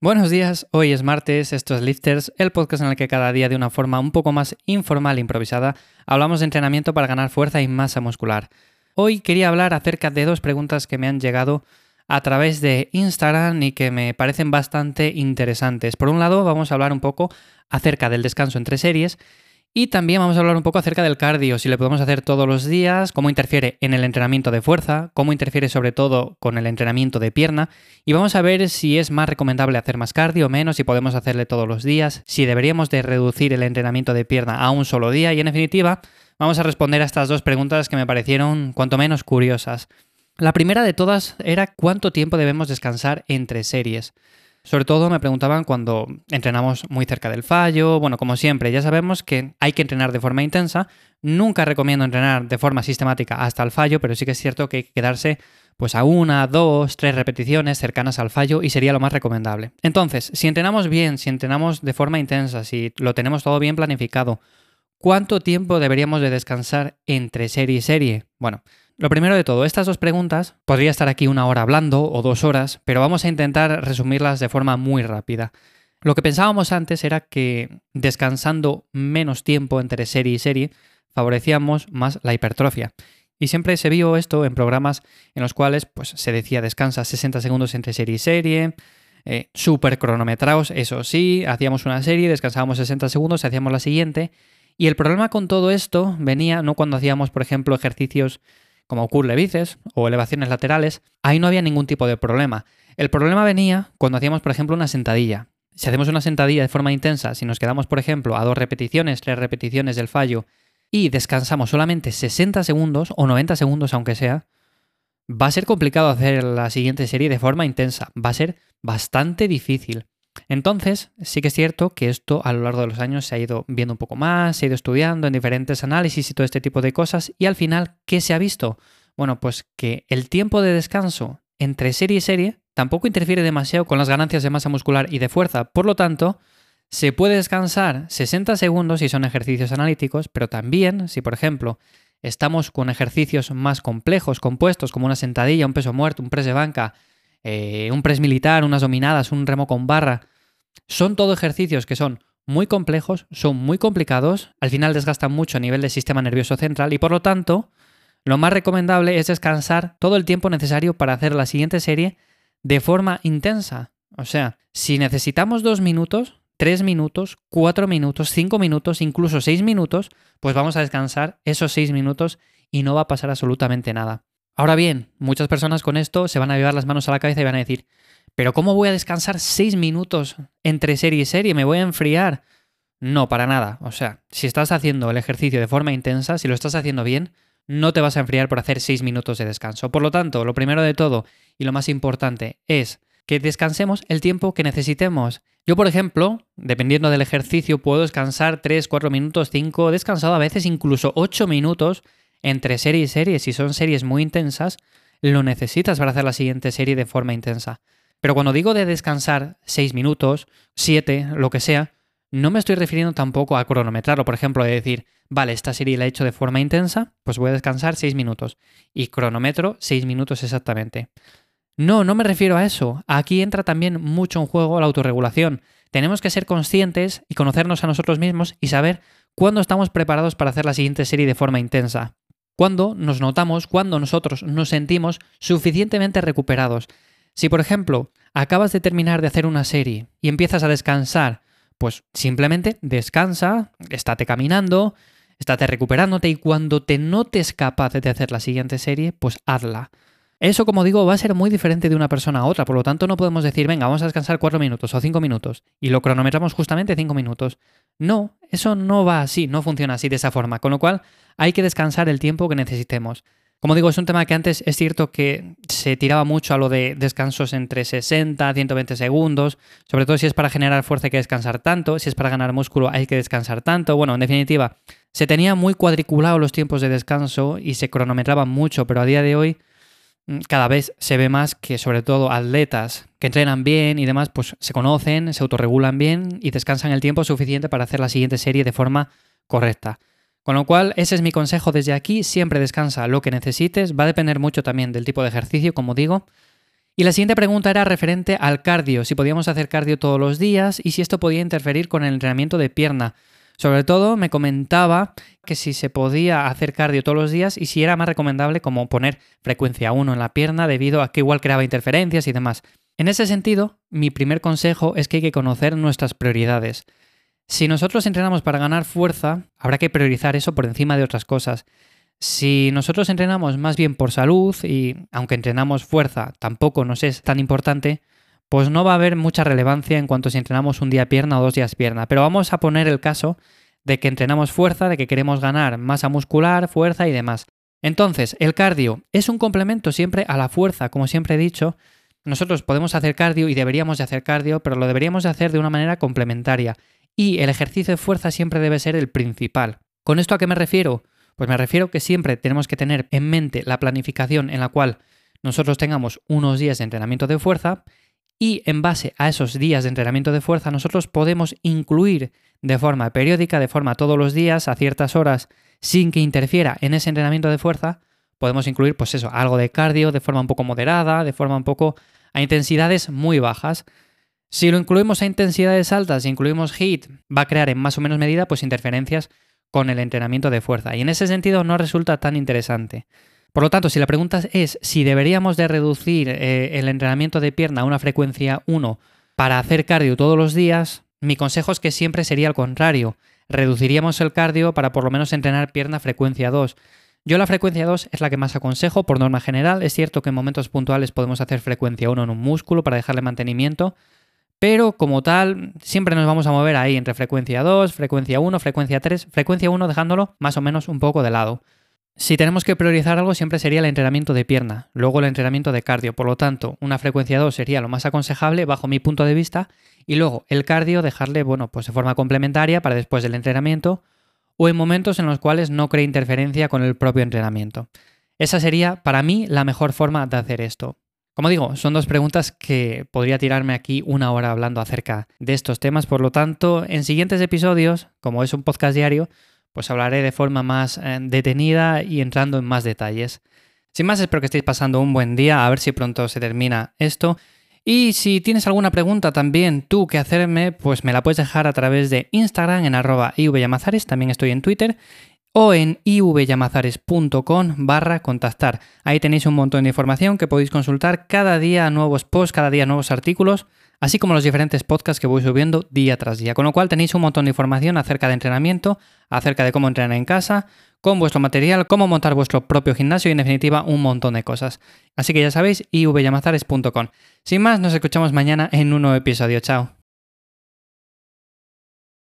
Buenos días, hoy es martes, esto es Lifters, el podcast en el que cada día de una forma un poco más informal e improvisada hablamos de entrenamiento para ganar fuerza y masa muscular. Hoy quería hablar acerca de dos preguntas que me han llegado a través de Instagram y que me parecen bastante interesantes. Por un lado, vamos a hablar un poco acerca del descanso entre series y también vamos a hablar un poco acerca del cardio, si lo podemos hacer todos los días, cómo interfiere en el entrenamiento de fuerza, cómo interfiere sobre todo con el entrenamiento de pierna y vamos a ver si es más recomendable hacer más cardio o menos, si podemos hacerle todos los días, si deberíamos de reducir el entrenamiento de pierna a un solo día y en definitiva vamos a responder a estas dos preguntas que me parecieron cuanto menos curiosas. La primera de todas era cuánto tiempo debemos descansar entre series. Sobre todo me preguntaban cuando entrenamos muy cerca del fallo. Bueno, como siempre, ya sabemos que hay que entrenar de forma intensa. Nunca recomiendo entrenar de forma sistemática hasta el fallo, pero sí que es cierto que hay que quedarse pues a una, dos, tres repeticiones cercanas al fallo y sería lo más recomendable. Entonces, si entrenamos bien, si entrenamos de forma intensa, si lo tenemos todo bien planificado, ¿cuánto tiempo deberíamos de descansar entre serie y serie? Bueno, lo primero de todo, estas dos preguntas, podría estar aquí una hora hablando o dos horas, pero vamos a intentar resumirlas de forma muy rápida. Lo que pensábamos antes era que descansando menos tiempo entre serie y serie, favorecíamos más la hipertrofia. Y siempre se vio esto en programas en los cuales pues, se decía descansa 60 segundos entre serie y serie, eh, súper cronometrados, eso sí, hacíamos una serie, descansábamos 60 segundos, hacíamos la siguiente. Y el problema con todo esto venía no cuando hacíamos, por ejemplo, ejercicios como curl bíceps o elevaciones laterales, ahí no había ningún tipo de problema. El problema venía cuando hacíamos, por ejemplo, una sentadilla. Si hacemos una sentadilla de forma intensa, si nos quedamos, por ejemplo, a dos repeticiones, tres repeticiones del fallo y descansamos solamente 60 segundos o 90 segundos, aunque sea, va a ser complicado hacer la siguiente serie de forma intensa. Va a ser bastante difícil. Entonces, sí que es cierto que esto a lo largo de los años se ha ido viendo un poco más, se ha ido estudiando en diferentes análisis y todo este tipo de cosas, y al final, ¿qué se ha visto? Bueno, pues que el tiempo de descanso entre serie y serie tampoco interfiere demasiado con las ganancias de masa muscular y de fuerza, por lo tanto, se puede descansar 60 segundos si son ejercicios analíticos, pero también si, por ejemplo, estamos con ejercicios más complejos, compuestos, como una sentadilla, un peso muerto, un press de banca, eh, un press militar, unas dominadas, un remo con barra, son todo ejercicios que son muy complejos, son muy complicados, al final desgastan mucho a nivel del sistema nervioso central y por lo tanto lo más recomendable es descansar todo el tiempo necesario para hacer la siguiente serie de forma intensa. O sea, si necesitamos dos minutos, tres minutos, cuatro minutos, cinco minutos, incluso seis minutos, pues vamos a descansar esos seis minutos y no va a pasar absolutamente nada. Ahora bien, muchas personas con esto se van a llevar las manos a la cabeza y van a decir, pero ¿cómo voy a descansar seis minutos entre serie y serie? ¿Me voy a enfriar? No, para nada. O sea, si estás haciendo el ejercicio de forma intensa, si lo estás haciendo bien, no te vas a enfriar por hacer seis minutos de descanso. Por lo tanto, lo primero de todo y lo más importante es que descansemos el tiempo que necesitemos. Yo, por ejemplo, dependiendo del ejercicio, puedo descansar 3, 4 minutos, 5, descansado a veces incluso 8 minutos entre serie y serie, si son series muy intensas, lo necesitas para hacer la siguiente serie de forma intensa. Pero cuando digo de descansar 6 minutos, 7, lo que sea, no me estoy refiriendo tampoco a cronometrarlo, por ejemplo, de decir, vale, esta serie la he hecho de forma intensa, pues voy a descansar 6 minutos. Y cronómetro 6 minutos exactamente. No, no me refiero a eso. Aquí entra también mucho en juego la autorregulación. Tenemos que ser conscientes y conocernos a nosotros mismos y saber cuándo estamos preparados para hacer la siguiente serie de forma intensa cuando nos notamos, cuando nosotros nos sentimos suficientemente recuperados. Si, por ejemplo, acabas de terminar de hacer una serie y empiezas a descansar, pues simplemente descansa, estate caminando, estate recuperándote y cuando te notes capaz de hacer la siguiente serie, pues hazla. Eso, como digo, va a ser muy diferente de una persona a otra, por lo tanto no podemos decir, venga, vamos a descansar cuatro minutos o cinco minutos y lo cronometramos justamente cinco minutos. No, eso no va así, no funciona así de esa forma, con lo cual hay que descansar el tiempo que necesitemos. Como digo, es un tema que antes es cierto que se tiraba mucho a lo de descansos entre 60 120 segundos, sobre todo si es para generar fuerza hay que descansar tanto, si es para ganar músculo hay que descansar tanto. Bueno, en definitiva, se tenía muy cuadriculado los tiempos de descanso y se cronometraban mucho, pero a día de hoy cada vez se ve más que sobre todo atletas que entrenan bien y demás, pues se conocen, se autorregulan bien y descansan el tiempo suficiente para hacer la siguiente serie de forma correcta. Con lo cual, ese es mi consejo desde aquí, siempre descansa lo que necesites, va a depender mucho también del tipo de ejercicio, como digo. Y la siguiente pregunta era referente al cardio, si podíamos hacer cardio todos los días y si esto podía interferir con el entrenamiento de pierna. Sobre todo me comentaba que si se podía hacer cardio todos los días y si era más recomendable como poner frecuencia 1 en la pierna debido a que igual creaba interferencias y demás. En ese sentido, mi primer consejo es que hay que conocer nuestras prioridades. Si nosotros entrenamos para ganar fuerza, habrá que priorizar eso por encima de otras cosas. Si nosotros entrenamos más bien por salud y aunque entrenamos fuerza tampoco nos es tan importante, pues no va a haber mucha relevancia en cuanto si entrenamos un día pierna o dos días pierna. Pero vamos a poner el caso de que entrenamos fuerza, de que queremos ganar masa muscular, fuerza y demás. Entonces, el cardio es un complemento siempre a la fuerza, como siempre he dicho. Nosotros podemos hacer cardio y deberíamos de hacer cardio, pero lo deberíamos de hacer de una manera complementaria. Y el ejercicio de fuerza siempre debe ser el principal. ¿Con esto a qué me refiero? Pues me refiero que siempre tenemos que tener en mente la planificación en la cual nosotros tengamos unos días de entrenamiento de fuerza y en base a esos días de entrenamiento de fuerza nosotros podemos incluir de forma periódica, de forma todos los días, a ciertas horas, sin que interfiera en ese entrenamiento de fuerza, podemos incluir pues eso, algo de cardio de forma un poco moderada, de forma un poco a intensidades muy bajas. Si lo incluimos a intensidades altas, si incluimos HIIT, va a crear en más o menos medida pues interferencias con el entrenamiento de fuerza. Y en ese sentido no resulta tan interesante. Por lo tanto, si la pregunta es si deberíamos de reducir eh, el entrenamiento de pierna a una frecuencia 1 para hacer cardio todos los días, mi consejo es que siempre sería al contrario. Reduciríamos el cardio para por lo menos entrenar pierna frecuencia 2. Yo la frecuencia 2 es la que más aconsejo por norma general. Es cierto que en momentos puntuales podemos hacer frecuencia 1 en un músculo para dejarle mantenimiento, pero como tal, siempre nos vamos a mover ahí entre frecuencia 2, frecuencia 1, frecuencia 3, frecuencia 1 dejándolo más o menos un poco de lado. Si tenemos que priorizar algo, siempre sería el entrenamiento de pierna, luego el entrenamiento de cardio. Por lo tanto, una frecuencia 2 sería lo más aconsejable bajo mi punto de vista. Y luego el cardio dejarle, bueno, pues de forma complementaria para después del entrenamiento o en momentos en los cuales no cree interferencia con el propio entrenamiento. Esa sería, para mí, la mejor forma de hacer esto. Como digo, son dos preguntas que podría tirarme aquí una hora hablando acerca de estos temas, por lo tanto, en siguientes episodios, como es un podcast diario, pues hablaré de forma más eh, detenida y entrando en más detalles. Sin más, espero que estéis pasando un buen día, a ver si pronto se termina esto. Y si tienes alguna pregunta también tú que hacerme, pues me la puedes dejar a través de Instagram en arroba ivyamazares, también estoy en Twitter, o en ivyamazares.com barra contactar. Ahí tenéis un montón de información que podéis consultar cada día nuevos posts, cada día nuevos artículos, así como los diferentes podcasts que voy subiendo día tras día. Con lo cual tenéis un montón de información acerca de entrenamiento, acerca de cómo entrenar en casa, con vuestro material, cómo montar vuestro propio gimnasio y en definitiva un montón de cosas. Así que ya sabéis, ivyamazares.com. Sin más, nos escuchamos mañana en un nuevo episodio. Chao.